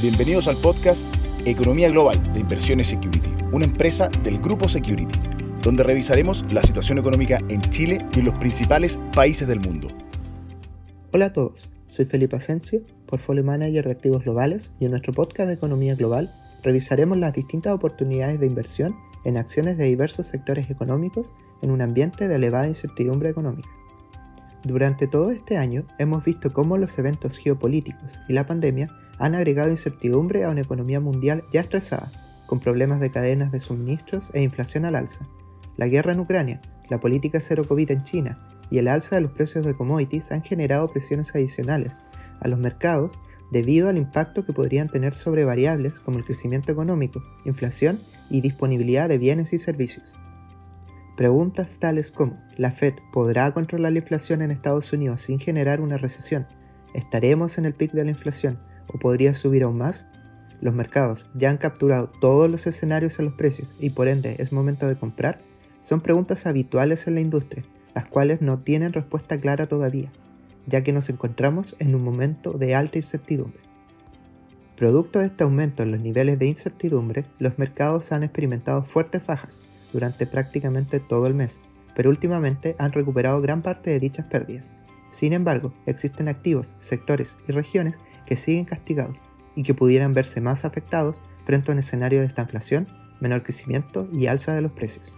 Bienvenidos al podcast Economía Global de Inversiones Security, una empresa del grupo Security, donde revisaremos la situación económica en Chile y en los principales países del mundo. Hola a todos, soy Felipe Asensio, Portfolio Manager de Activos Globales y en nuestro podcast de Economía Global revisaremos las distintas oportunidades de inversión en acciones de diversos sectores económicos en un ambiente de elevada incertidumbre económica. Durante todo este año hemos visto cómo los eventos geopolíticos y la pandemia han agregado incertidumbre a una economía mundial ya estresada, con problemas de cadenas de suministros e inflación al alza. La guerra en Ucrania, la política cero COVID en China y el alza de los precios de commodities han generado presiones adicionales a los mercados debido al impacto que podrían tener sobre variables como el crecimiento económico, inflación y disponibilidad de bienes y servicios. Preguntas tales como, ¿la Fed podrá controlar la inflación en Estados Unidos sin generar una recesión? ¿Estaremos en el pic de la inflación o podría subir aún más? Los mercados ya han capturado todos los escenarios en los precios y por ende es momento de comprar. Son preguntas habituales en la industria, las cuales no tienen respuesta clara todavía, ya que nos encontramos en un momento de alta incertidumbre. Producto de este aumento en los niveles de incertidumbre, los mercados han experimentado fuertes bajas, durante prácticamente todo el mes, pero últimamente han recuperado gran parte de dichas pérdidas. Sin embargo, existen activos, sectores y regiones que siguen castigados y que pudieran verse más afectados frente a un escenario de esta inflación, menor crecimiento y alza de los precios.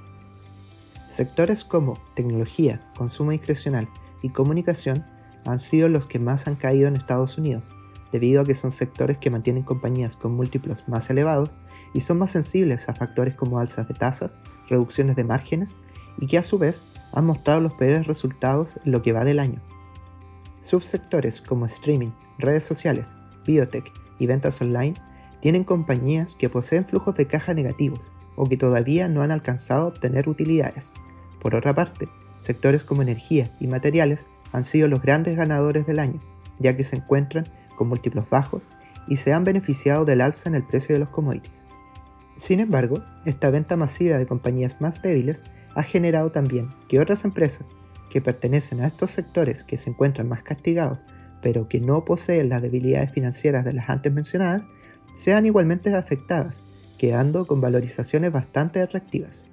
Sectores como tecnología, consumo discrecional y comunicación han sido los que más han caído en Estados Unidos, debido a que son sectores que mantienen compañías con múltiplos más elevados y son más sensibles a factores como alzas de tasas, reducciones de márgenes y que a su vez han mostrado los peores resultados en lo que va del año. Subsectores como streaming, redes sociales, biotech y ventas online tienen compañías que poseen flujos de caja negativos o que todavía no han alcanzado a obtener utilidades. Por otra parte, sectores como energía y materiales han sido los grandes ganadores del año, ya que se encuentran con múltiplos bajos y se han beneficiado del alza en el precio de los commodities. Sin embargo, esta venta masiva de compañías más débiles ha generado también que otras empresas que pertenecen a estos sectores que se encuentran más castigados, pero que no poseen las debilidades financieras de las antes mencionadas, sean igualmente afectadas, quedando con valorizaciones bastante atractivas.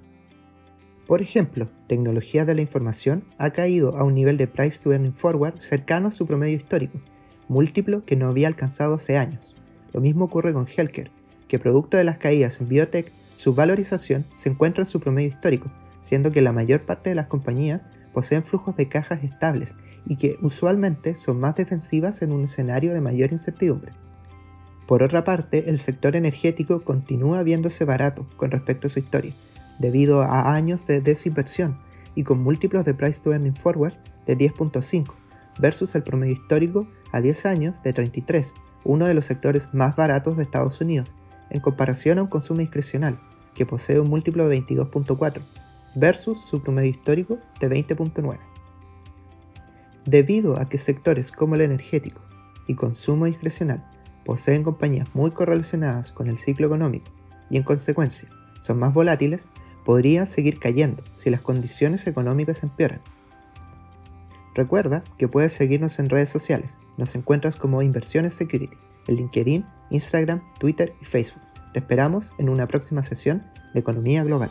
Por ejemplo, tecnología de la información ha caído a un nivel de price to earning forward cercano a su promedio histórico, múltiplo que no había alcanzado hace años. Lo mismo ocurre con Healthcare, que producto de las caídas en biotech, su valorización se encuentra en su promedio histórico, siendo que la mayor parte de las compañías poseen flujos de cajas estables y que usualmente son más defensivas en un escenario de mayor incertidumbre. Por otra parte, el sector energético continúa viéndose barato con respecto a su historia, debido a años de desinversión y con múltiplos de price to earning forward de 10.5 versus el promedio histórico a 10 años de 33, uno de los sectores más baratos de Estados Unidos, en comparación a un consumo discrecional, que posee un múltiplo de 22.4, versus su promedio histórico de 20.9. Debido a que sectores como el energético y consumo discrecional poseen compañías muy correlacionadas con el ciclo económico y en consecuencia son más volátiles, podrían seguir cayendo si las condiciones económicas empeoran Recuerda que puedes seguirnos en redes sociales. Nos encuentras como Inversiones Security, en LinkedIn, Instagram, Twitter y Facebook. Te esperamos en una próxima sesión de Economía Global.